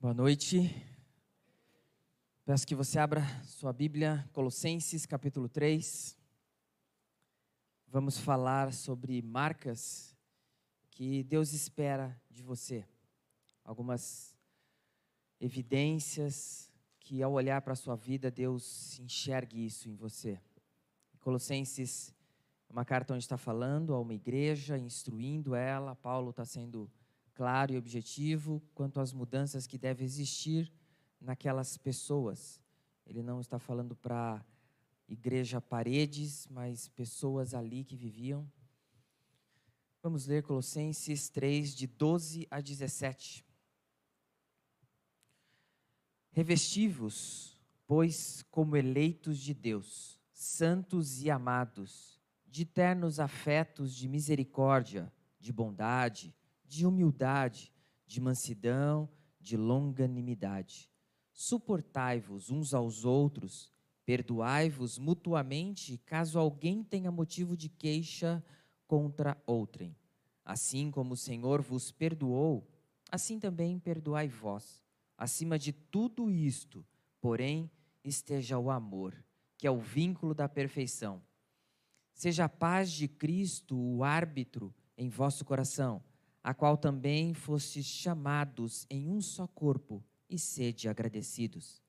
Boa noite. Peço que você abra sua Bíblia, Colossenses capítulo 3. Vamos falar sobre marcas que Deus espera de você. Algumas evidências que ao olhar para a sua vida, Deus enxergue isso em você. Colossenses é uma carta onde está falando a uma igreja, instruindo ela. Paulo está sendo claro e objetivo quanto às mudanças que devem existir naquelas pessoas. Ele não está falando para igreja paredes, mas pessoas ali que viviam. Vamos ler Colossenses 3, de 12 a 17. Revestivos, pois, como eleitos de Deus, santos e amados, de ternos afetos de misericórdia, de bondade, de humildade, de mansidão, de longanimidade. Suportai-vos uns aos outros, perdoai-vos mutuamente, caso alguém tenha motivo de queixa contra outrem. Assim como o Senhor vos perdoou, assim também perdoai vós. Acima de tudo isto, porém, esteja o amor, que é o vínculo da perfeição. Seja a paz de Cristo o árbitro em vosso coração a qual também fostes chamados em um só corpo, e sede agradecidos.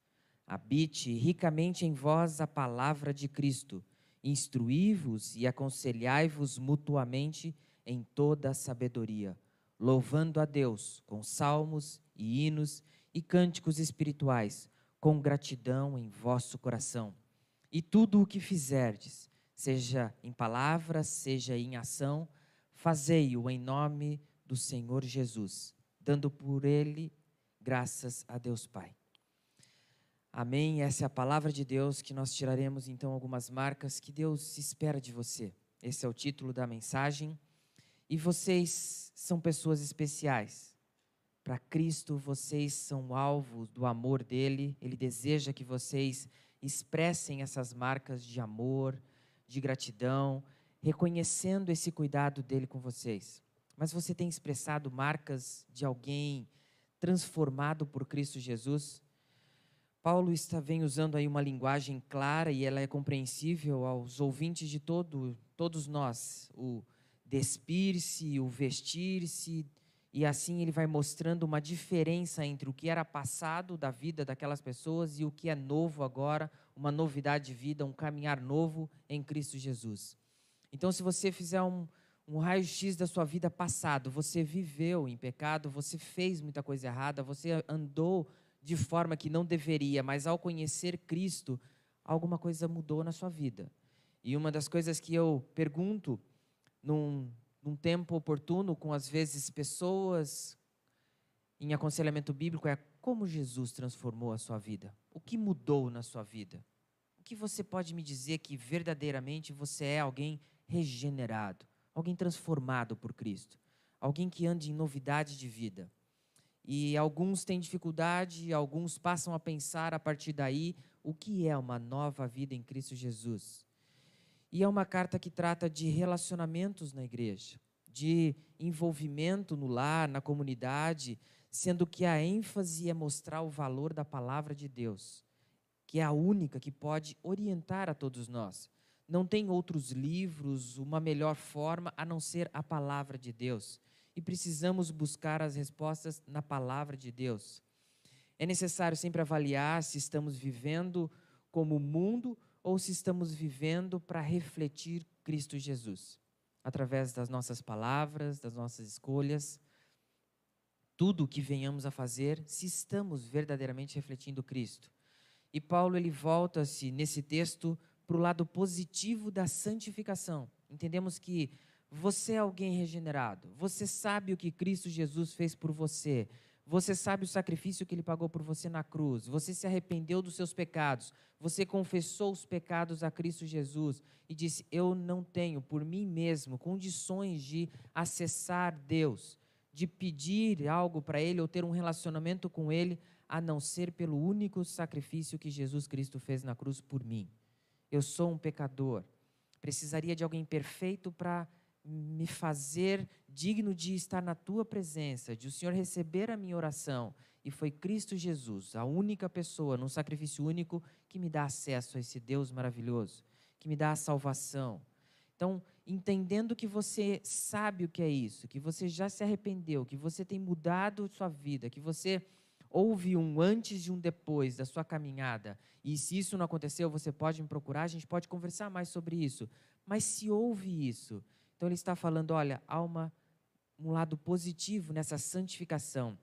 Habite ricamente em vós a palavra de Cristo, instruí-vos e aconselhai-vos mutuamente em toda a sabedoria, louvando a Deus com salmos e hinos e cânticos espirituais, com gratidão em vosso coração. E tudo o que fizerdes, seja em palavra, seja em ação, fazei-o em nome do Senhor Jesus, dando por ele graças a Deus Pai. Amém. Essa é a palavra de Deus que nós tiraremos então algumas marcas que Deus espera de você. Esse é o título da mensagem. E vocês são pessoas especiais. Para Cristo, vocês são alvos do amor dele. Ele deseja que vocês expressem essas marcas de amor, de gratidão, reconhecendo esse cuidado dele com vocês mas você tem expressado marcas de alguém transformado por Cristo Jesus? Paulo está vem usando aí uma linguagem clara e ela é compreensível aos ouvintes de todo, todos nós, o despir-se, o vestir-se, e assim ele vai mostrando uma diferença entre o que era passado da vida daquelas pessoas e o que é novo agora, uma novidade de vida, um caminhar novo em Cristo Jesus. Então, se você fizer um, um raio-x da sua vida passado. Você viveu em pecado, você fez muita coisa errada, você andou de forma que não deveria, mas ao conhecer Cristo, alguma coisa mudou na sua vida. E uma das coisas que eu pergunto num, num tempo oportuno com, às vezes, pessoas em aconselhamento bíblico é como Jesus transformou a sua vida? O que mudou na sua vida? O que você pode me dizer que verdadeiramente você é alguém regenerado? Alguém transformado por Cristo, alguém que ande em novidade de vida. E alguns têm dificuldade, alguns passam a pensar a partir daí o que é uma nova vida em Cristo Jesus. E é uma carta que trata de relacionamentos na igreja, de envolvimento no lar, na comunidade, sendo que a ênfase é mostrar o valor da palavra de Deus, que é a única que pode orientar a todos nós não tem outros livros, uma melhor forma a não ser a palavra de Deus. E precisamos buscar as respostas na palavra de Deus. É necessário sempre avaliar se estamos vivendo como o mundo ou se estamos vivendo para refletir Cristo Jesus, através das nossas palavras, das nossas escolhas, tudo o que venhamos a fazer, se estamos verdadeiramente refletindo Cristo. E Paulo ele volta-se nesse texto para o lado positivo da santificação. Entendemos que você é alguém regenerado, você sabe o que Cristo Jesus fez por você, você sabe o sacrifício que ele pagou por você na cruz, você se arrependeu dos seus pecados, você confessou os pecados a Cristo Jesus e disse: Eu não tenho por mim mesmo condições de acessar Deus, de pedir algo para Ele ou ter um relacionamento com Ele, a não ser pelo único sacrifício que Jesus Cristo fez na cruz por mim. Eu sou um pecador. Precisaria de alguém perfeito para me fazer digno de estar na tua presença, de o Senhor receber a minha oração. E foi Cristo Jesus, a única pessoa, num sacrifício único, que me dá acesso a esse Deus maravilhoso, que me dá a salvação. Então, entendendo que você sabe o que é isso, que você já se arrependeu, que você tem mudado sua vida, que você houve um antes e um depois da sua caminhada, e se isso não aconteceu, você pode me procurar, a gente pode conversar mais sobre isso. Mas se houve isso, então ele está falando, olha, há uma, um lado positivo nessa santificação.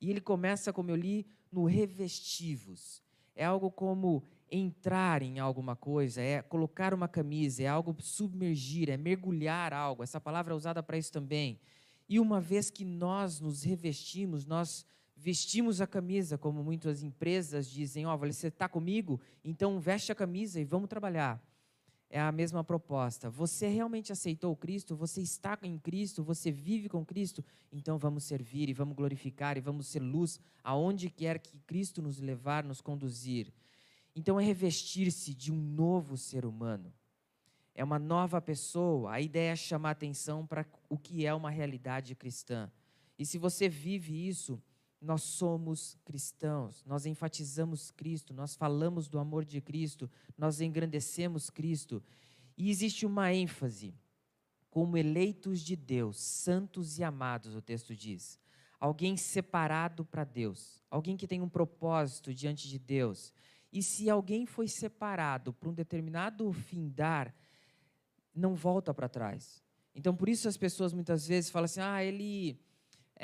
E ele começa, como eu li, no revestivos. É algo como entrar em alguma coisa, é colocar uma camisa, é algo submergir, é mergulhar algo. Essa palavra é usada para isso também. E uma vez que nós nos revestimos, nós vestimos a camisa, como muitas empresas dizem: Ó, oh, você está comigo? Então veste a camisa e vamos trabalhar. É a mesma proposta. Você realmente aceitou Cristo? Você está em Cristo? Você vive com Cristo? Então vamos servir e vamos glorificar e vamos ser luz aonde quer que Cristo nos levar, nos conduzir. Então é revestir-se de um novo ser humano. É uma nova pessoa. A ideia é chamar atenção para o que é uma realidade cristã. E se você vive isso, nós somos cristãos, nós enfatizamos Cristo, nós falamos do amor de Cristo, nós engrandecemos Cristo. E existe uma ênfase, como eleitos de Deus, santos e amados, o texto diz. Alguém separado para Deus, alguém que tem um propósito diante de Deus. E se alguém foi separado para um determinado findar, não volta para trás. Então, por isso as pessoas muitas vezes falam assim: ah, ele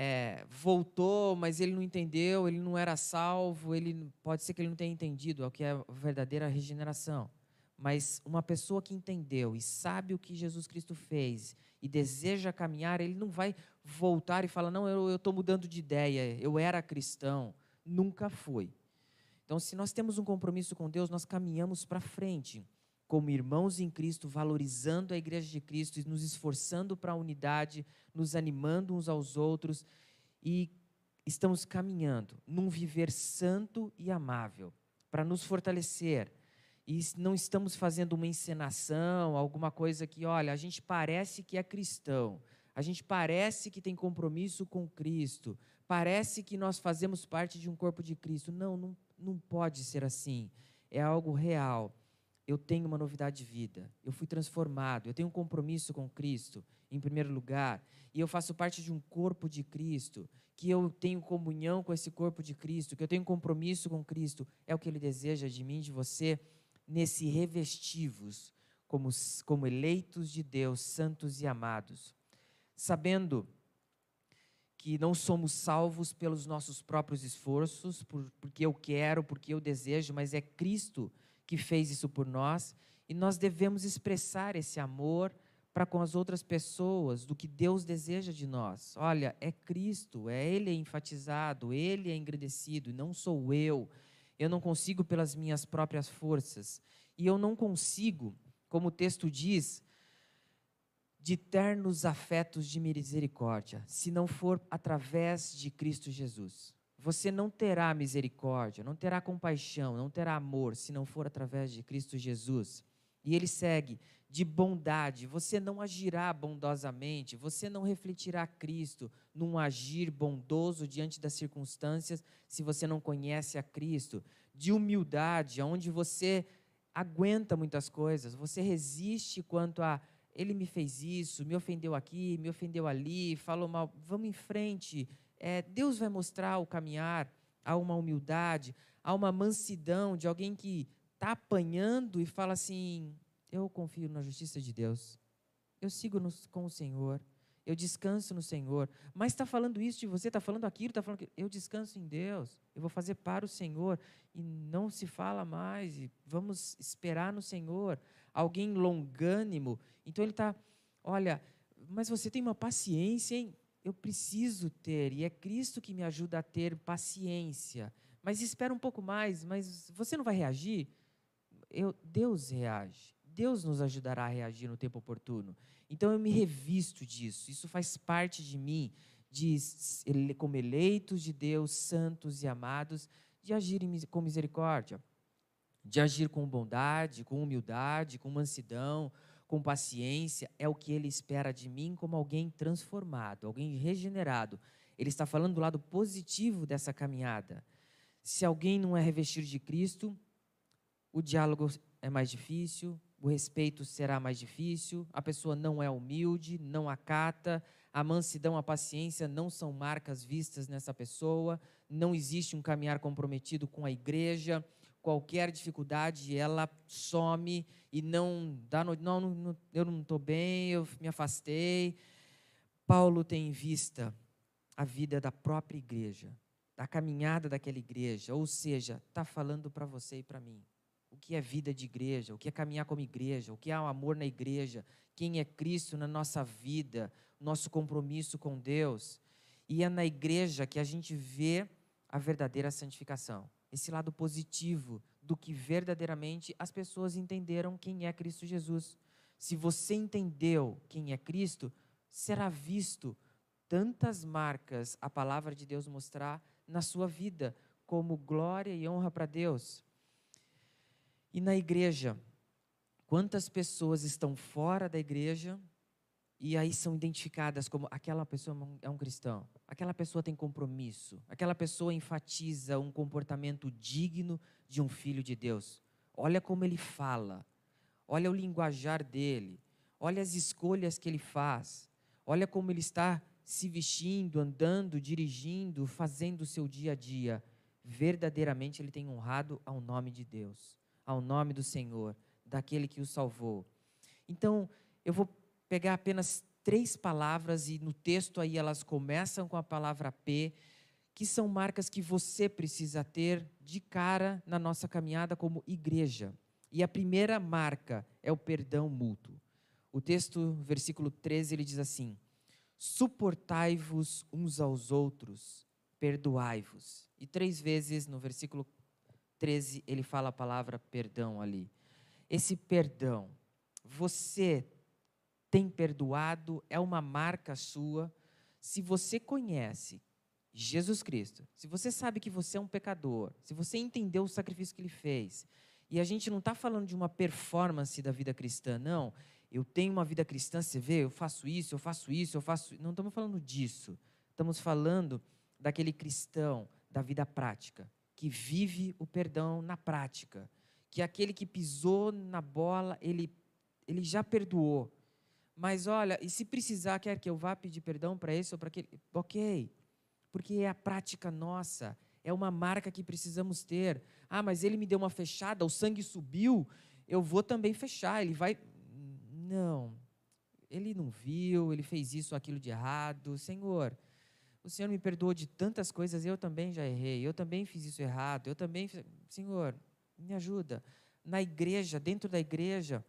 é, voltou, mas ele não entendeu, ele não era salvo, ele pode ser que ele não tenha entendido o que é a verdadeira regeneração. Mas uma pessoa que entendeu e sabe o que Jesus Cristo fez e deseja caminhar, ele não vai voltar e falar: não, eu estou mudando de ideia, eu era cristão. Nunca foi. Então, se nós temos um compromisso com Deus, nós caminhamos para frente como irmãos em Cristo, valorizando a igreja de Cristo e nos esforçando para a unidade, nos animando uns aos outros e estamos caminhando num viver santo e amável para nos fortalecer. E não estamos fazendo uma encenação, alguma coisa que, olha, a gente parece que é cristão, a gente parece que tem compromisso com Cristo, parece que nós fazemos parte de um corpo de Cristo. Não, não, não pode ser assim. É algo real eu tenho uma novidade de vida, eu fui transformado, eu tenho um compromisso com Cristo, em primeiro lugar, e eu faço parte de um corpo de Cristo, que eu tenho comunhão com esse corpo de Cristo, que eu tenho compromisso com Cristo, é o que Ele deseja de mim, de você, nesse revestivos, como, como eleitos de Deus, santos e amados, sabendo que não somos salvos pelos nossos próprios esforços, por, porque eu quero, porque eu desejo, mas é Cristo que fez isso por nós, e nós devemos expressar esse amor para com as outras pessoas, do que Deus deseja de nós. Olha, é Cristo, é Ele enfatizado, Ele é engrandecido, não sou eu. Eu não consigo pelas minhas próprias forças. E eu não consigo, como o texto diz, de ternos afetos de misericórdia, se não for através de Cristo Jesus. Você não terá misericórdia, não terá compaixão, não terá amor, se não for através de Cristo Jesus. E ele segue: de bondade, você não agirá bondosamente, você não refletirá Cristo num agir bondoso diante das circunstâncias se você não conhece a Cristo. De humildade, onde você aguenta muitas coisas, você resiste quanto a ele me fez isso, me ofendeu aqui, me ofendeu ali, falou mal. Vamos em frente é, Deus vai mostrar o caminhar, há uma humildade, há uma mansidão de alguém que está apanhando e fala assim: Eu confio na justiça de Deus, eu sigo no, com o Senhor, eu descanso no Senhor. Mas está falando isso de você, está falando aquilo, está falando que eu descanso em Deus, eu vou fazer para o Senhor e não se fala mais. E vamos esperar no Senhor. Alguém longânimo, então ele está, olha, mas você tem uma paciência, hein? Eu preciso ter, e é Cristo que me ajuda a ter paciência. Mas espera um pouco mais, mas você não vai reagir? Eu, Deus reage. Deus nos ajudará a reagir no tempo oportuno. Então eu me revisto disso. Isso faz parte de mim, de como eleitos de Deus, santos e amados, de agir com misericórdia, de agir com bondade, com humildade, com mansidão, com paciência, é o que ele espera de mim como alguém transformado, alguém regenerado. Ele está falando do lado positivo dessa caminhada. Se alguém não é revestido de Cristo, o diálogo é mais difícil, o respeito será mais difícil, a pessoa não é humilde, não acata, a mansidão, a paciência não são marcas vistas nessa pessoa, não existe um caminhar comprometido com a igreja, qualquer dificuldade ela some e não dá no, não, não eu não estou bem, eu me afastei. Paulo tem em vista a vida da própria igreja, da caminhada daquela igreja, ou seja, está falando para você e para mim o que é vida de igreja, o que é caminhar como igreja, o que é o amor na igreja, quem é Cristo na nossa vida, nosso compromisso com Deus. E é na igreja que a gente vê a verdadeira santificação. Esse lado positivo do que verdadeiramente as pessoas entenderam quem é Cristo Jesus. Se você entendeu quem é Cristo, será visto tantas marcas a palavra de Deus mostrar na sua vida, como glória e honra para Deus. E na igreja, quantas pessoas estão fora da igreja e aí são identificadas como aquela pessoa é um cristão, aquela pessoa tem compromisso, aquela pessoa enfatiza um comportamento digno de um filho de Deus. Olha como ele fala, olha o linguajar dele, olha as escolhas que ele faz, olha como ele está se vestindo, andando, dirigindo, fazendo o seu dia a dia. Verdadeiramente ele tem honrado ao nome de Deus ao nome do Senhor, daquele que o salvou. Então, eu vou pegar apenas três palavras e no texto aí elas começam com a palavra P, que são marcas que você precisa ter de cara na nossa caminhada como igreja. E a primeira marca é o perdão mútuo. O texto, versículo 13, ele diz assim: Suportai-vos uns aos outros, perdoai-vos. E três vezes no versículo 13, ele fala a palavra perdão ali. Esse perdão, você tem perdoado, é uma marca sua. Se você conhece Jesus Cristo, se você sabe que você é um pecador, se você entendeu o sacrifício que ele fez, e a gente não está falando de uma performance da vida cristã, não. Eu tenho uma vida cristã, você vê, eu faço isso, eu faço isso, eu faço. Não estamos falando disso. Estamos falando daquele cristão da vida prática que vive o perdão na prática, que aquele que pisou na bola, ele, ele já perdoou. Mas olha, e se precisar, quer que eu vá pedir perdão para esse ou para aquele? Ok, porque é a prática nossa, é uma marca que precisamos ter. Ah, mas ele me deu uma fechada, o sangue subiu, eu vou também fechar. Ele vai. Não, ele não viu, ele fez isso aquilo de errado. Senhor, o Senhor me perdoou de tantas coisas, eu também já errei, eu também fiz isso errado, eu também. Senhor, me ajuda. Na igreja, dentro da igreja,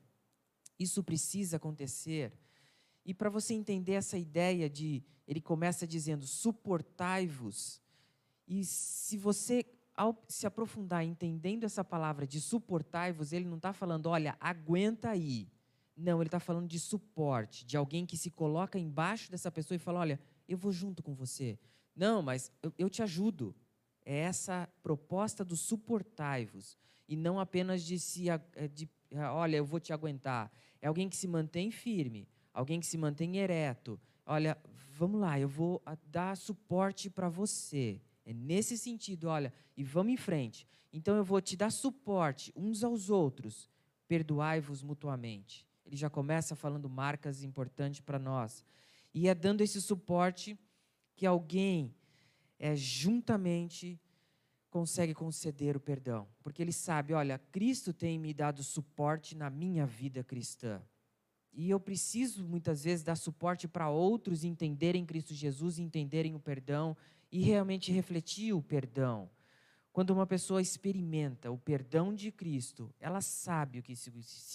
isso precisa acontecer. E para você entender essa ideia de, ele começa dizendo: suportai-vos. E se você, ao se aprofundar entendendo essa palavra de suportai-vos, ele não está falando, olha, aguenta aí. Não, ele está falando de suporte, de alguém que se coloca embaixo dessa pessoa e fala: olha, eu vou junto com você. Não, mas eu, eu te ajudo. É essa proposta do suportai-vos. E não apenas de se. De, olha, eu vou te aguentar. É alguém que se mantém firme, alguém que se mantém ereto. Olha, vamos lá, eu vou ah, dar suporte para você. É nesse sentido, olha, e vamos em frente. Então eu vou te dar suporte uns aos outros. Perdoai-vos mutuamente. Ele já começa falando marcas importantes para nós. E é dando esse suporte que alguém é, juntamente consegue conceder o perdão. Porque ele sabe, olha, Cristo tem me dado suporte na minha vida cristã. E eu preciso muitas vezes dar suporte para outros entenderem Cristo Jesus, entenderem o perdão e realmente refletir o perdão. Quando uma pessoa experimenta o perdão de Cristo, ela sabe o que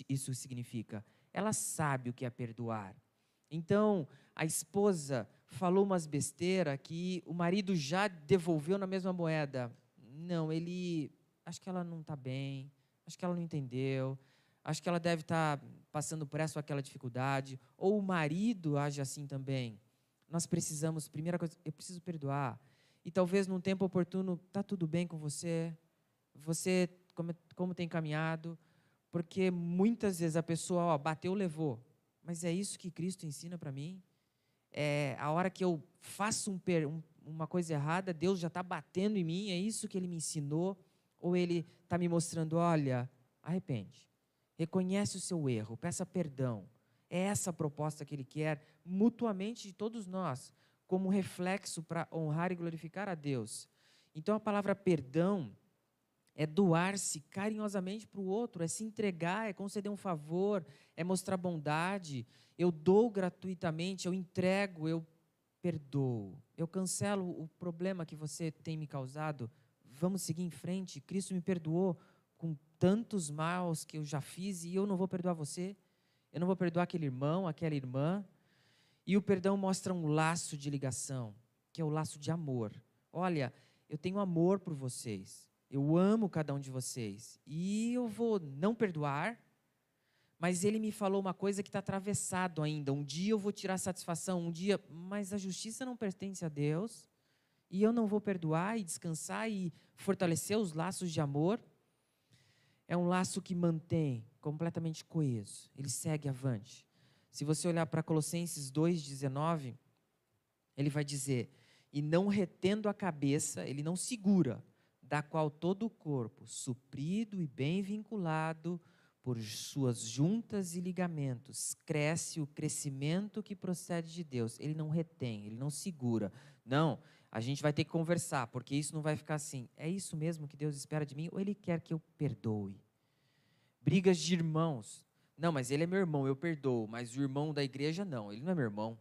isso significa. Ela sabe o que é perdoar. Então, a esposa falou umas besteiras que o marido já devolveu na mesma moeda. Não, ele. Acho que ela não está bem, acho que ela não entendeu, acho que ela deve estar tá passando por essa ou aquela dificuldade. Ou o marido age assim também. Nós precisamos, primeira coisa, eu preciso perdoar. E talvez num tempo oportuno, está tudo bem com você? Você, como, como tem caminhado? Porque muitas vezes a pessoa, ó, bateu, levou. Mas é isso que Cristo ensina para mim? É, a hora que eu faço um, um, uma coisa errada, Deus já está batendo em mim, é isso que Ele me ensinou? Ou Ele está me mostrando, olha, arrepende, reconhece o seu erro, peça perdão. É essa a proposta que Ele quer, mutuamente de todos nós, como reflexo para honrar e glorificar a Deus. Então a palavra perdão é doar-se carinhosamente para o outro, é se entregar, é conceder um favor, é mostrar bondade. Eu dou gratuitamente, eu entrego, eu perdoo. Eu cancelo o problema que você tem me causado. Vamos seguir em frente. Cristo me perdoou com tantos maus que eu já fiz e eu não vou perdoar você. Eu não vou perdoar aquele irmão, aquela irmã. E o perdão mostra um laço de ligação, que é o laço de amor. Olha, eu tenho amor por vocês. Eu amo cada um de vocês. E eu vou não perdoar, mas ele me falou uma coisa que está atravessado ainda. Um dia eu vou tirar satisfação, um dia. Mas a justiça não pertence a Deus. E eu não vou perdoar e descansar e fortalecer os laços de amor. É um laço que mantém completamente coeso. Ele segue avante. Se você olhar para Colossenses 2,19, ele vai dizer: E não retendo a cabeça, ele não segura da qual todo o corpo, suprido e bem vinculado por suas juntas e ligamentos, cresce o crescimento que procede de Deus. Ele não retém, ele não segura. Não, a gente vai ter que conversar, porque isso não vai ficar assim. É isso mesmo que Deus espera de mim ou ele quer que eu perdoe? Brigas de irmãos. Não, mas ele é meu irmão, eu perdoo, mas o irmão da igreja não, ele não é meu irmão.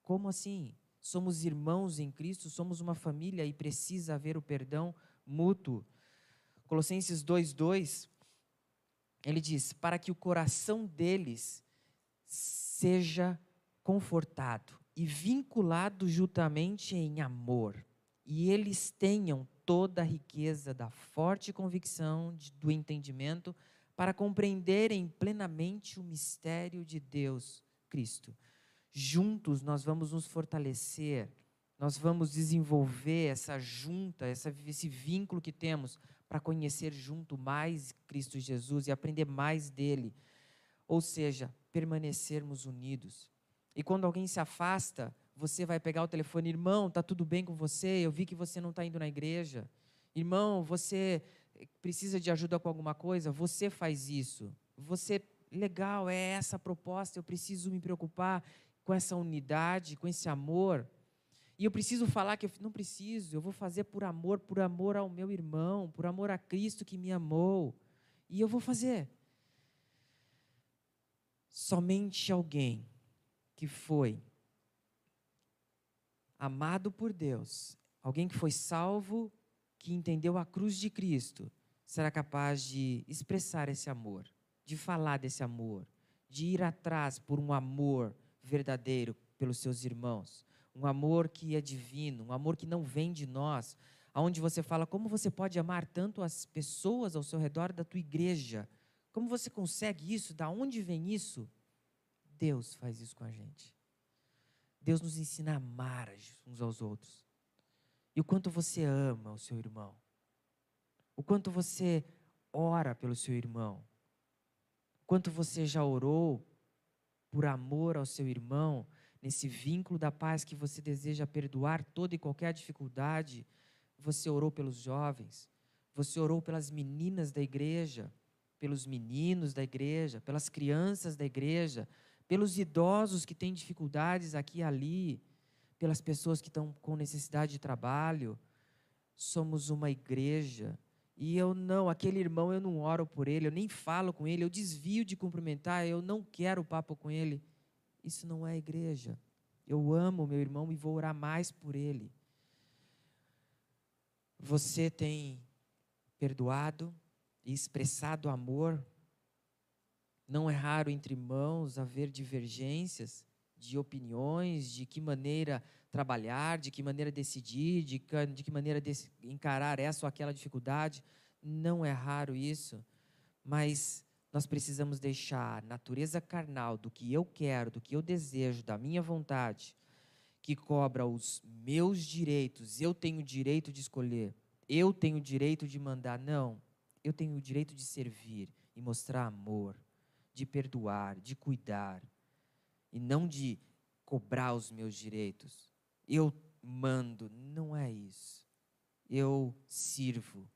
Como assim? Somos irmãos em Cristo, somos uma família e precisa haver o perdão mútuo. Colossenses 2:2 ele diz: "Para que o coração deles seja confortado e vinculado juntamente em amor, e eles tenham toda a riqueza da forte convicção de, do entendimento para compreenderem plenamente o mistério de Deus, Cristo. Juntos nós vamos nos fortalecer nós vamos desenvolver essa junta, essa, esse vínculo que temos para conhecer junto mais Cristo Jesus e aprender mais dele. Ou seja, permanecermos unidos. E quando alguém se afasta, você vai pegar o telefone, irmão, está tudo bem com você? Eu vi que você não está indo na igreja. Irmão, você precisa de ajuda com alguma coisa? Você faz isso. Você, legal, é essa a proposta, eu preciso me preocupar com essa unidade, com esse amor. E eu preciso falar que eu não preciso, eu vou fazer por amor, por amor ao meu irmão, por amor a Cristo que me amou. E eu vou fazer. Somente alguém que foi amado por Deus, alguém que foi salvo, que entendeu a cruz de Cristo, será capaz de expressar esse amor, de falar desse amor, de ir atrás por um amor verdadeiro pelos seus irmãos um amor que é divino, um amor que não vem de nós, aonde você fala como você pode amar tanto as pessoas ao seu redor da tua igreja? Como você consegue isso? Da onde vem isso? Deus faz isso com a gente. Deus nos ensina a amar uns aos outros. E o quanto você ama o seu irmão. O quanto você ora pelo seu irmão. O quanto você já orou por amor ao seu irmão nesse vínculo da paz que você deseja perdoar toda e qualquer dificuldade, você orou pelos jovens, você orou pelas meninas da igreja, pelos meninos da igreja, pelas crianças da igreja, pelos idosos que têm dificuldades aqui e ali, pelas pessoas que estão com necessidade de trabalho. Somos uma igreja. E eu não, aquele irmão eu não oro por ele, eu nem falo com ele, eu desvio de cumprimentar, eu não quero papo com ele. Isso não é igreja. Eu amo meu irmão e vou orar mais por ele. Você tem perdoado e expressado amor. Não é raro entre irmãos haver divergências de opiniões, de que maneira trabalhar, de que maneira decidir, de que, de que maneira encarar essa ou aquela dificuldade. Não é raro isso, mas nós precisamos deixar a natureza carnal do que eu quero, do que eu desejo, da minha vontade, que cobra os meus direitos, eu tenho o direito de escolher, eu tenho o direito de mandar. Não, eu tenho o direito de servir, e mostrar amor, de perdoar, de cuidar, e não de cobrar os meus direitos. Eu mando, não é isso. Eu sirvo,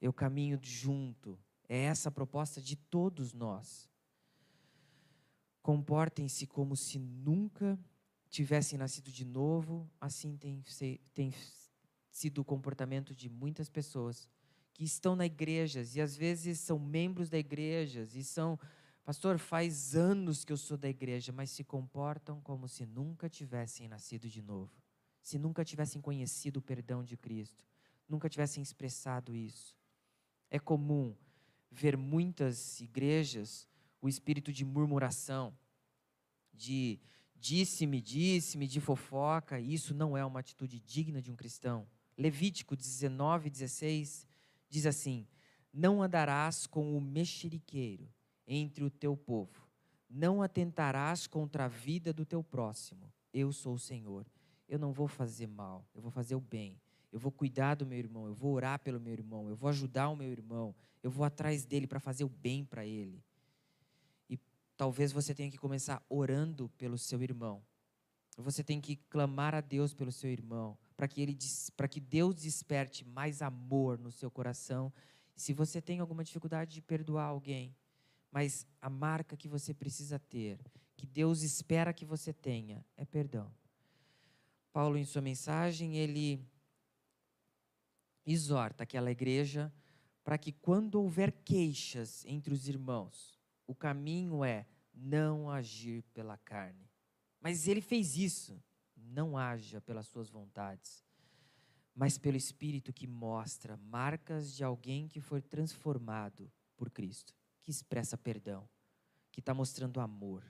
eu caminho junto. É essa a proposta de todos nós. Comportem-se como se nunca tivessem nascido de novo, assim tem, tem sido o comportamento de muitas pessoas que estão na igrejas e às vezes são membros da igreja e são, pastor, faz anos que eu sou da igreja, mas se comportam como se nunca tivessem nascido de novo, se nunca tivessem conhecido o perdão de Cristo, nunca tivessem expressado isso. É comum ver muitas igrejas o espírito de murmuração, de disse-me, disse-me, de fofoca, isso não é uma atitude digna de um cristão. Levítico 19, 16 diz assim: Não andarás com o mexeriqueiro entre o teu povo, não atentarás contra a vida do teu próximo. Eu sou o Senhor. Eu não vou fazer mal, eu vou fazer o bem. Eu vou cuidar do meu irmão, eu vou orar pelo meu irmão, eu vou ajudar o meu irmão, eu vou atrás dele para fazer o bem para ele. E talvez você tenha que começar orando pelo seu irmão. Você tem que clamar a Deus pelo seu irmão para que ele para que Deus desperte mais amor no seu coração. Se você tem alguma dificuldade de perdoar alguém, mas a marca que você precisa ter, que Deus espera que você tenha, é perdão. Paulo em sua mensagem, ele exorta aquela igreja para que quando houver queixas entre os irmãos, o caminho é não agir pela carne. Mas ele fez isso não haja pelas suas vontades, mas pelo Espírito que mostra marcas de alguém que foi transformado por Cristo, que expressa perdão, que está mostrando amor.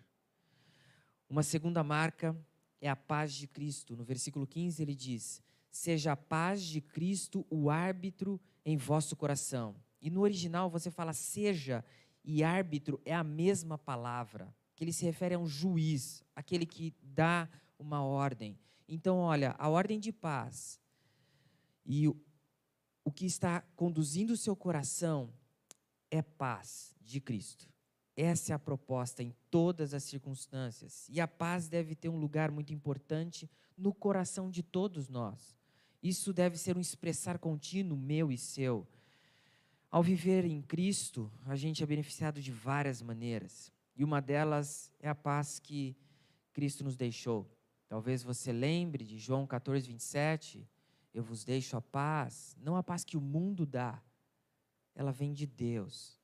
Uma segunda marca é a paz de Cristo. No versículo 15 ele diz: Seja a paz de Cristo o árbitro em vosso coração. E no original você fala seja e árbitro é a mesma palavra, que ele se refere a um juiz, aquele que dá uma ordem. Então, olha, a ordem de paz e o, que está conduzindo o seu coração é paz de Cristo. Essa é a proposta em todas as circunstâncias. E a paz deve ter um lugar muito importante no coração de todos nós. Isso deve ser um expressar contínuo meu e seu. Ao viver em Cristo, a gente é beneficiado de várias maneiras. E uma delas é a paz que Cristo nos deixou. Talvez você lembre de João 14, 27. Eu vos deixo a paz, não a paz que o mundo dá, ela vem de Deus.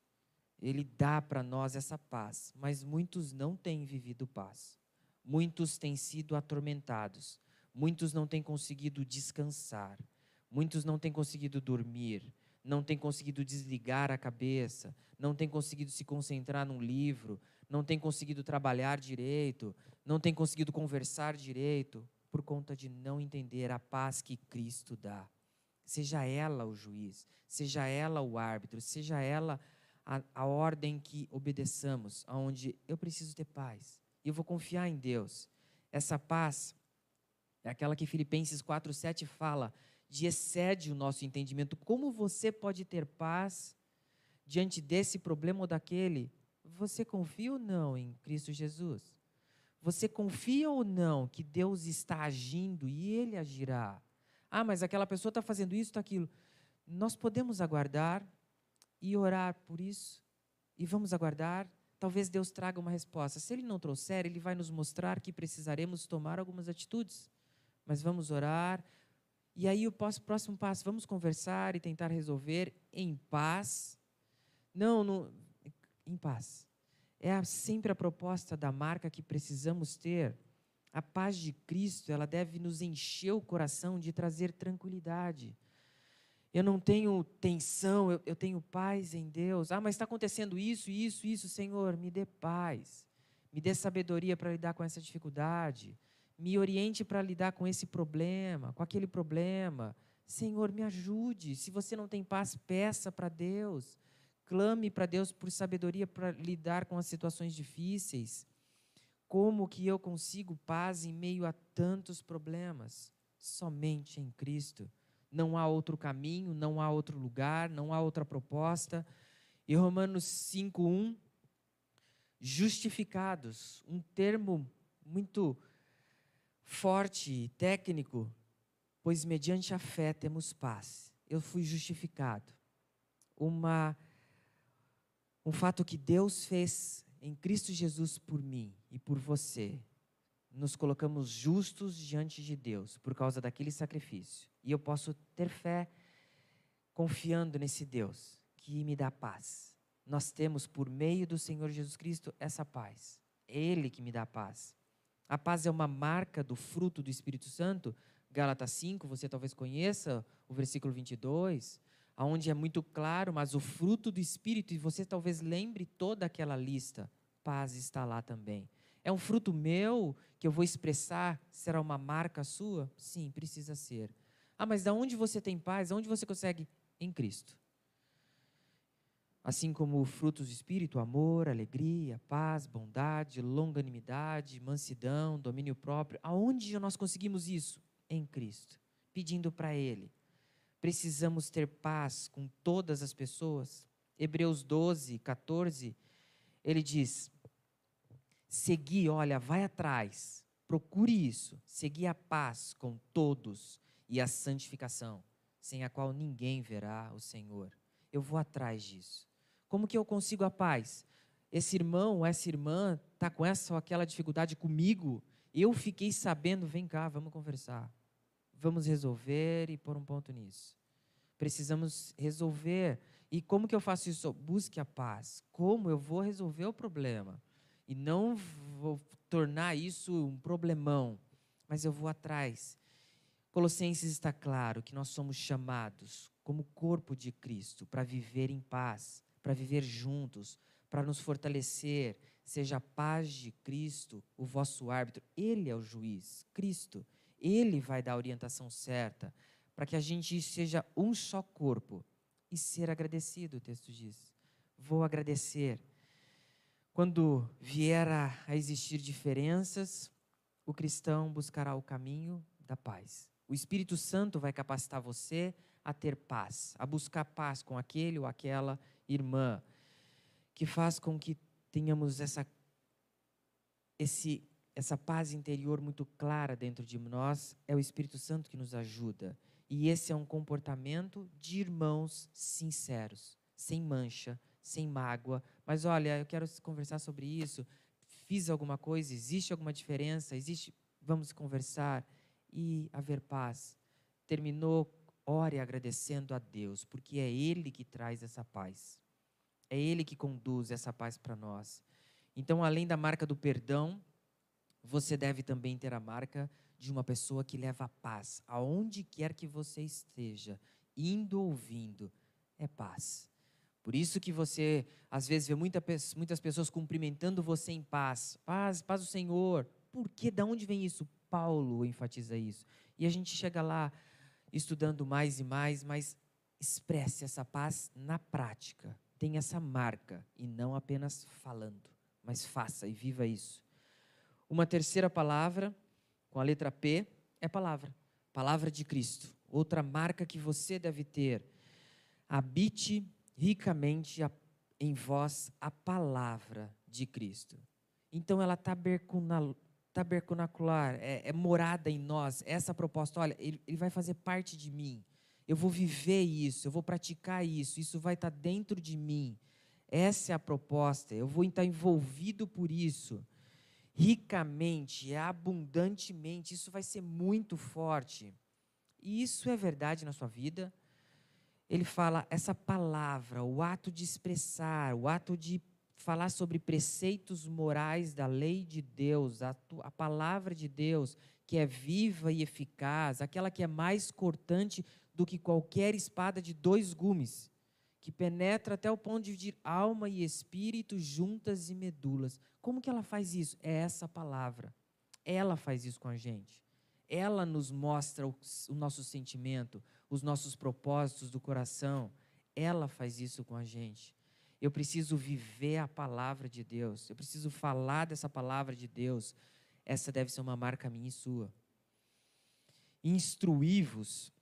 Ele dá para nós essa paz, mas muitos não têm vivido paz. Muitos têm sido atormentados. Muitos não têm conseguido descansar. Muitos não têm conseguido dormir. Não têm conseguido desligar a cabeça. Não têm conseguido se concentrar num livro. Não têm conseguido trabalhar direito não tem conseguido conversar direito por conta de não entender a paz que Cristo dá. Seja ela o juiz, seja ela o árbitro, seja ela a, a ordem que obedeçamos, aonde eu preciso ter paz. Eu vou confiar em Deus. Essa paz é aquela que Filipenses 4:7 fala, de excede o nosso entendimento. Como você pode ter paz diante desse problema ou daquele? Você confia ou não em Cristo Jesus? Você confia ou não que Deus está agindo e Ele agirá? Ah, mas aquela pessoa está fazendo isso, está aquilo. Nós podemos aguardar e orar por isso. E vamos aguardar. Talvez Deus traga uma resposta. Se Ele não trouxer, Ele vai nos mostrar que precisaremos tomar algumas atitudes. Mas vamos orar. E aí o próximo passo, vamos conversar e tentar resolver em paz. Não, não em paz é sempre a proposta da marca que precisamos ter. A paz de Cristo, ela deve nos encher o coração de trazer tranquilidade. Eu não tenho tensão, eu, eu tenho paz em Deus. Ah, mas está acontecendo isso, isso, isso. Senhor, me dê paz. Me dê sabedoria para lidar com essa dificuldade. Me oriente para lidar com esse problema, com aquele problema. Senhor, me ajude. Se você não tem paz, peça para Deus. Clame para Deus por sabedoria para lidar com as situações difíceis. Como que eu consigo paz em meio a tantos problemas? Somente em Cristo. Não há outro caminho, não há outro lugar, não há outra proposta. E Romanos 5:1 justificados, um termo muito forte técnico, pois mediante a fé temos paz. Eu fui justificado. Uma um fato que Deus fez em Cristo Jesus por mim e por você. Nos colocamos justos diante de Deus por causa daquele sacrifício. E eu posso ter fé confiando nesse Deus que me dá paz. Nós temos por meio do Senhor Jesus Cristo essa paz. É Ele que me dá paz. A paz é uma marca do fruto do Espírito Santo. Gálatas 5, você talvez conheça o versículo 22, aonde é muito claro, mas o fruto do Espírito, e você talvez lembre toda aquela lista, paz está lá também. É um fruto meu que eu vou expressar? Será uma marca sua? Sim, precisa ser. Ah, mas da onde você tem paz? Onde você consegue? Em Cristo. Assim como frutos do Espírito, amor, alegria, paz, bondade, longanimidade, mansidão, domínio próprio. Aonde nós conseguimos isso? Em Cristo. Pedindo para Ele. Precisamos ter paz com todas as pessoas. Hebreus 12, 14, ele diz: Segui, olha, vai atrás, procure isso, segui a paz com todos e a santificação, sem a qual ninguém verá o Senhor. Eu vou atrás disso. Como que eu consigo a paz? Esse irmão, essa irmã está com essa ou aquela dificuldade comigo, eu fiquei sabendo, vem cá, vamos conversar. Vamos resolver e pôr um ponto nisso. Precisamos resolver. E como que eu faço isso? Busque a paz. Como eu vou resolver o problema? E não vou tornar isso um problemão, mas eu vou atrás. Colossenses está claro que nós somos chamados como corpo de Cristo para viver em paz, para viver juntos, para nos fortalecer. Seja a paz de Cristo o vosso árbitro. Ele é o juiz, Cristo. Ele vai dar a orientação certa para que a gente seja um só corpo e ser agradecido, o texto diz. Vou agradecer. Quando vier a, existir diferenças, o cristão buscará o caminho da paz. O Espírito Santo vai capacitar você a ter paz, a buscar paz com aquele ou aquela irmã, que faz com que tenhamos essa, esse, essa paz interior muito clara dentro de nós. É o Espírito Santo que nos ajuda. E esse é um comportamento de irmãos sinceros, sem mancha, sem mágoa. Mas olha, eu quero conversar sobre isso. Fiz alguma coisa? Existe alguma diferença? Existe? Vamos conversar e haver paz. Terminou, ore agradecendo a Deus, porque é Ele que traz essa paz. É Ele que conduz essa paz para nós. Então, além da marca do perdão, você deve também ter a marca de uma pessoa que leva a paz aonde quer que você esteja, indo ou vindo, é paz. Por isso que você, às vezes, vê muita, muitas pessoas cumprimentando você em paz. Paz, paz do Senhor. Por quê? Da onde vem isso? Paulo enfatiza isso. E a gente chega lá estudando mais e mais, mas expresse essa paz na prática. Tenha essa marca e não apenas falando, mas faça e viva isso. Uma terceira palavra com a letra P, é palavra. Palavra de Cristo. Outra marca que você deve ter. Habite ricamente em vós a palavra de Cristo. Então ela tabernacular, é, é morada em nós. Essa proposta, olha, ele, ele vai fazer parte de mim. Eu vou viver isso, eu vou praticar isso, isso vai estar dentro de mim. Essa é a proposta, eu vou estar envolvido por isso ricamente, abundantemente. Isso vai ser muito forte. E isso é verdade na sua vida. Ele fala essa palavra, o ato de expressar, o ato de falar sobre preceitos morais da lei de Deus, a, a palavra de Deus, que é viva e eficaz, aquela que é mais cortante do que qualquer espada de dois gumes, que penetra até o ponto de dividir alma e espírito, juntas e medulas. Como que ela faz isso? É essa palavra. Ela faz isso com a gente. Ela nos mostra o, o nosso sentimento, os nossos propósitos do coração. Ela faz isso com a gente. Eu preciso viver a palavra de Deus. Eu preciso falar dessa palavra de Deus. Essa deve ser uma marca minha e sua. Instruí-vos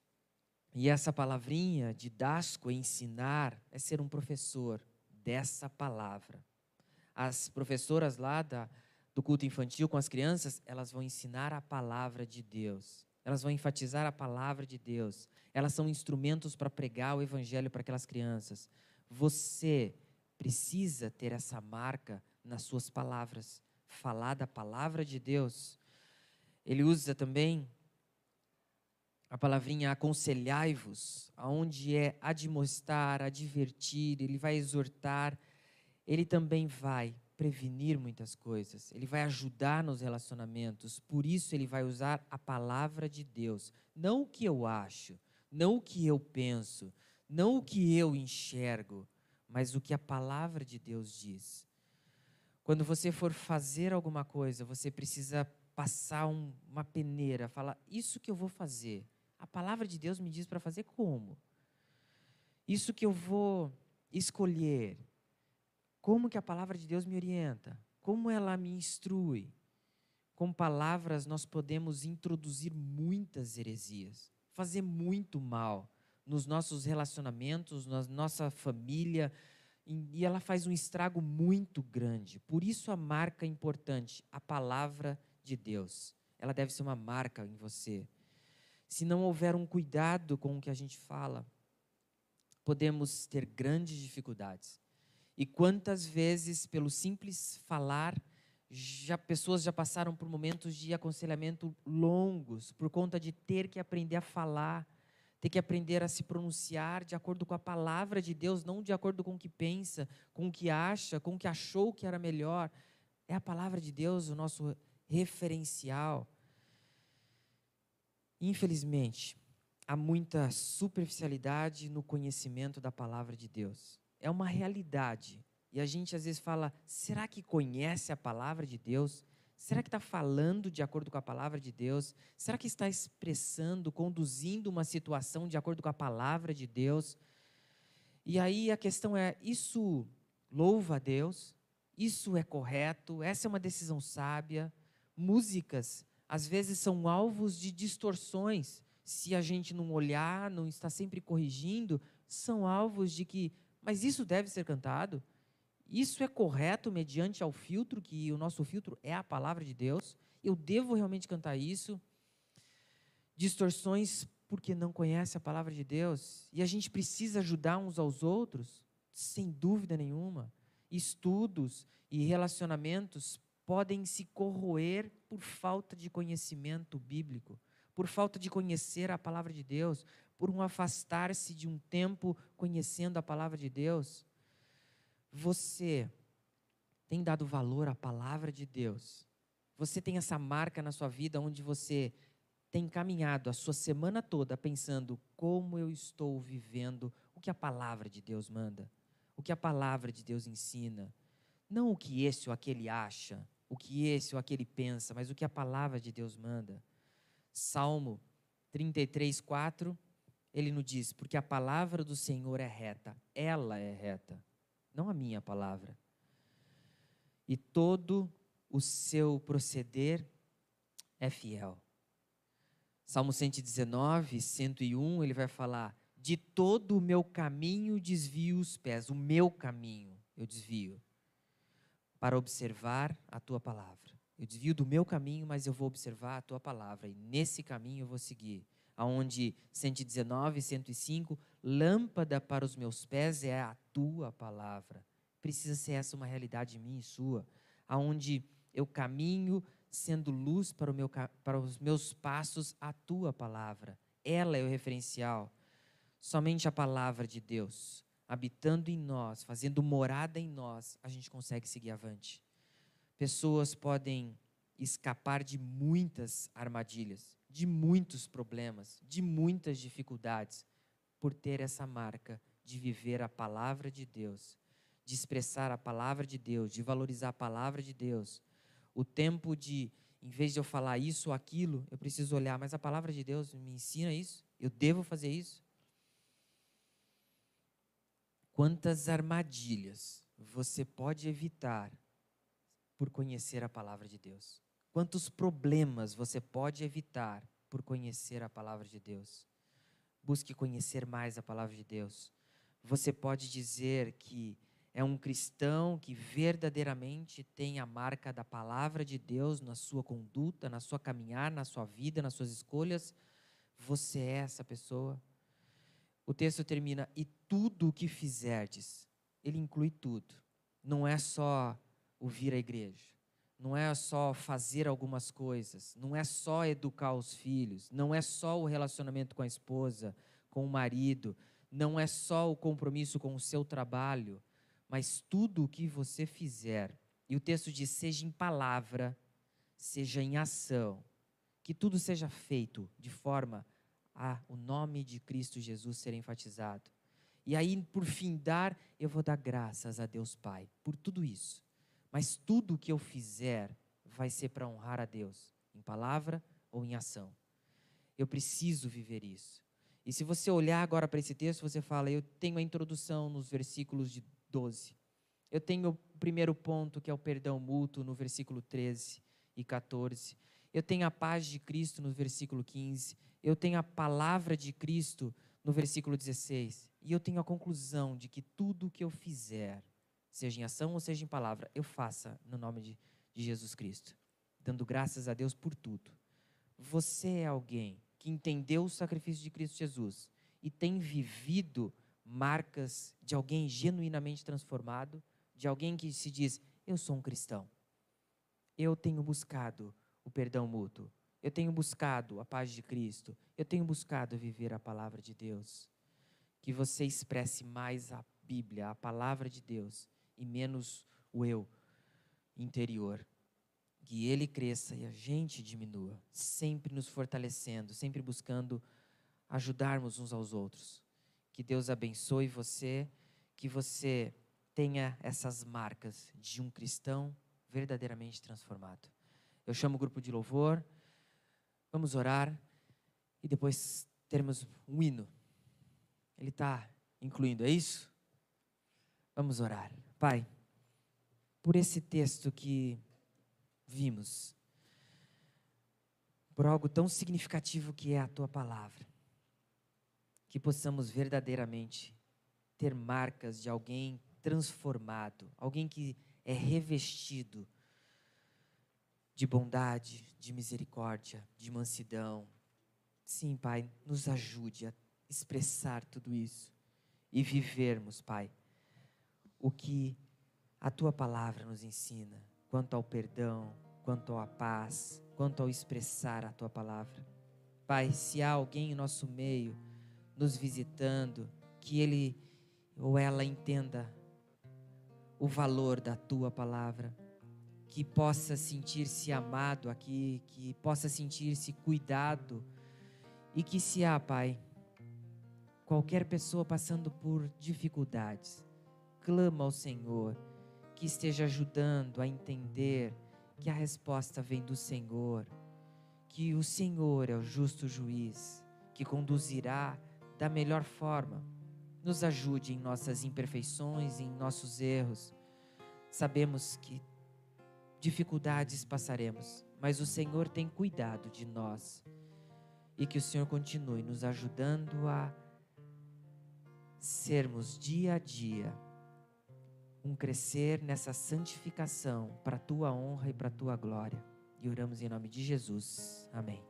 e essa palavrinha, didasco, ensinar, é ser um professor. dessa palavra. As professoras lá da, do culto infantil com as crianças, elas vão ensinar a palavra de Deus. Elas vão enfatizar a palavra de Deus. Elas são instrumentos para pregar o evangelho para aquelas crianças. Você precisa ter essa marca nas suas palavras, falar da palavra de Deus. Ele usa também a palavrinha aconselhai-vos, aonde é admoestar, advertir, ele vai exortar, ele também vai prevenir muitas coisas, ele vai ajudar nos relacionamentos, por isso ele vai usar a palavra de Deus, não o que eu acho, não o que eu penso, não o que eu enxergo, mas o que a palavra de Deus diz. Quando você for fazer alguma coisa, você precisa passar um, uma peneira, falar: Isso que eu vou fazer, a palavra de Deus me diz para fazer como? Isso que eu vou escolher, como que a palavra de Deus me orienta? Como ela me instrui? Com palavras nós podemos introduzir muitas heresias, fazer muito mal nos nossos relacionamentos, na nossa família, e ela faz um estrago muito grande. Por isso a marca é importante, a palavra de Deus. Ela deve ser uma marca em você se não houver um cuidado com o que a gente fala, podemos ter grandes dificuldades. E quantas vezes, pelo simples falar, já pessoas já passaram por momentos de aconselhamento longos por conta de ter que aprender a falar, ter que aprender a se pronunciar de acordo com a palavra de Deus, não de acordo com o que pensa, com o que acha, com o que achou que era melhor. É a palavra de Deus o nosso referencial. Infelizmente, há muita superficialidade no conhecimento da palavra de Deus. É uma realidade. E a gente às vezes fala: será que conhece a palavra de Deus? Será que está falando de acordo com a palavra de Deus? Será que está expressando, conduzindo uma situação de acordo com a palavra de Deus? E aí a questão é: isso louva a Deus? Isso é correto? Essa é uma decisão sábia? Músicas às vezes são alvos de distorções. Se a gente não olhar, não está sempre corrigindo, são alvos de que, mas isso deve ser cantado? Isso é correto mediante ao filtro, que o nosso filtro é a palavra de Deus? Eu devo realmente cantar isso? Distorções porque não conhece a palavra de Deus. E a gente precisa ajudar uns aos outros, sem dúvida nenhuma. Estudos e relacionamentos podem se corroer por falta de conhecimento bíblico, por falta de conhecer a palavra de Deus, por um afastar-se de um tempo conhecendo a palavra de Deus. Você tem dado valor à palavra de Deus. Você tem essa marca na sua vida onde você tem caminhado a sua semana toda pensando como eu estou vivendo o que a palavra de Deus manda, o que a palavra de Deus ensina, não o que esse ou aquele acha, o que esse ou aquele pensa, mas o que a palavra de Deus manda. Salmo 33, 4, ele nos diz: Porque a palavra do Senhor é reta, ela é reta, não a minha palavra. E todo o seu proceder é fiel. Salmo 119, 101, ele vai falar: De todo o meu caminho desvio os pés, o meu caminho eu desvio para observar a tua palavra. Eu desvio do meu caminho, mas eu vou observar a tua palavra e nesse caminho eu vou seguir. Aonde 119, 105, lâmpada para os meus pés é a tua palavra. Precisa ser essa uma realidade minha e sua. Aonde eu caminho sendo luz para, meu, para os meus passos a tua palavra. Ela é o referencial. Somente a palavra de Deus habitando em nós, fazendo morada em nós, a gente consegue seguir avante. Pessoas podem escapar de muitas armadilhas, de muitos problemas, de muitas dificuldades, por ter essa marca de viver a palavra de Deus, de expressar a palavra de Deus, de valorizar a palavra de Deus. O tempo de, em vez de eu falar isso ou aquilo, eu preciso olhar, mas a palavra de Deus me ensina isso? Eu devo fazer isso? Quantas armadilhas você pode evitar por conhecer a palavra de Deus? Quantos problemas você pode evitar por conhecer a palavra de Deus? Busque conhecer mais a palavra de Deus. Você pode dizer que é um cristão que verdadeiramente tem a marca da palavra de Deus na sua conduta, na sua caminhar, na sua vida, nas suas escolhas, você é essa pessoa. O texto termina: e tudo o que fizerdes, ele inclui tudo. Não é só o vir à igreja, não é só fazer algumas coisas, não é só educar os filhos, não é só o relacionamento com a esposa, com o marido, não é só o compromisso com o seu trabalho, mas tudo o que você fizer. E o texto diz: seja em palavra, seja em ação, que tudo seja feito de forma a o nome de Cristo Jesus ser enfatizado. E aí, por fim, dar, eu vou dar graças a Deus Pai por tudo isso. Mas tudo o que eu fizer vai ser para honrar a Deus, em palavra ou em ação. Eu preciso viver isso. E se você olhar agora para esse texto, você fala: eu tenho a introdução nos versículos de 12. Eu tenho o primeiro ponto, que é o perdão mútuo, no versículo 13 e 14. Eu tenho a paz de Cristo no versículo 15. Eu tenho a palavra de Cristo no versículo 16. E eu tenho a conclusão de que tudo o que eu fizer, seja em ação ou seja em palavra, eu faça no nome de, de Jesus Cristo, dando graças a Deus por tudo. Você é alguém que entendeu o sacrifício de Cristo Jesus e tem vivido marcas de alguém genuinamente transformado, de alguém que se diz: Eu sou um cristão. Eu tenho buscado o perdão mútuo. Eu tenho buscado a paz de Cristo. Eu tenho buscado viver a palavra de Deus. Que você expresse mais a Bíblia, a palavra de Deus, e menos o eu interior. Que ele cresça e a gente diminua, sempre nos fortalecendo, sempre buscando ajudarmos uns aos outros. Que Deus abençoe você, que você tenha essas marcas de um cristão verdadeiramente transformado. Eu chamo o grupo de louvor, vamos orar e depois teremos um hino. Ele está incluindo, é isso? Vamos orar. Pai, por esse texto que vimos, por algo tão significativo que é a tua palavra, que possamos verdadeiramente ter marcas de alguém transformado, alguém que é revestido de bondade, de misericórdia, de mansidão. Sim, Pai, nos ajude a expressar tudo isso e vivermos, Pai, o que a tua palavra nos ensina quanto ao perdão, quanto à paz, quanto ao expressar a tua palavra. Pai, se há alguém em nosso meio nos visitando, que ele ou ela entenda o valor da tua palavra, que possa sentir-se amado aqui, que possa sentir-se cuidado e que se há, Pai, qualquer pessoa passando por dificuldades, clama ao Senhor, que esteja ajudando a entender que a resposta vem do Senhor, que o Senhor é o justo juiz, que conduzirá da melhor forma. Nos ajude em nossas imperfeições, em nossos erros. Sabemos que dificuldades passaremos, mas o Senhor tem cuidado de nós. E que o Senhor continue nos ajudando a sermos dia a dia um crescer nessa santificação para a tua honra e para a tua glória. E oramos em nome de Jesus. Amém.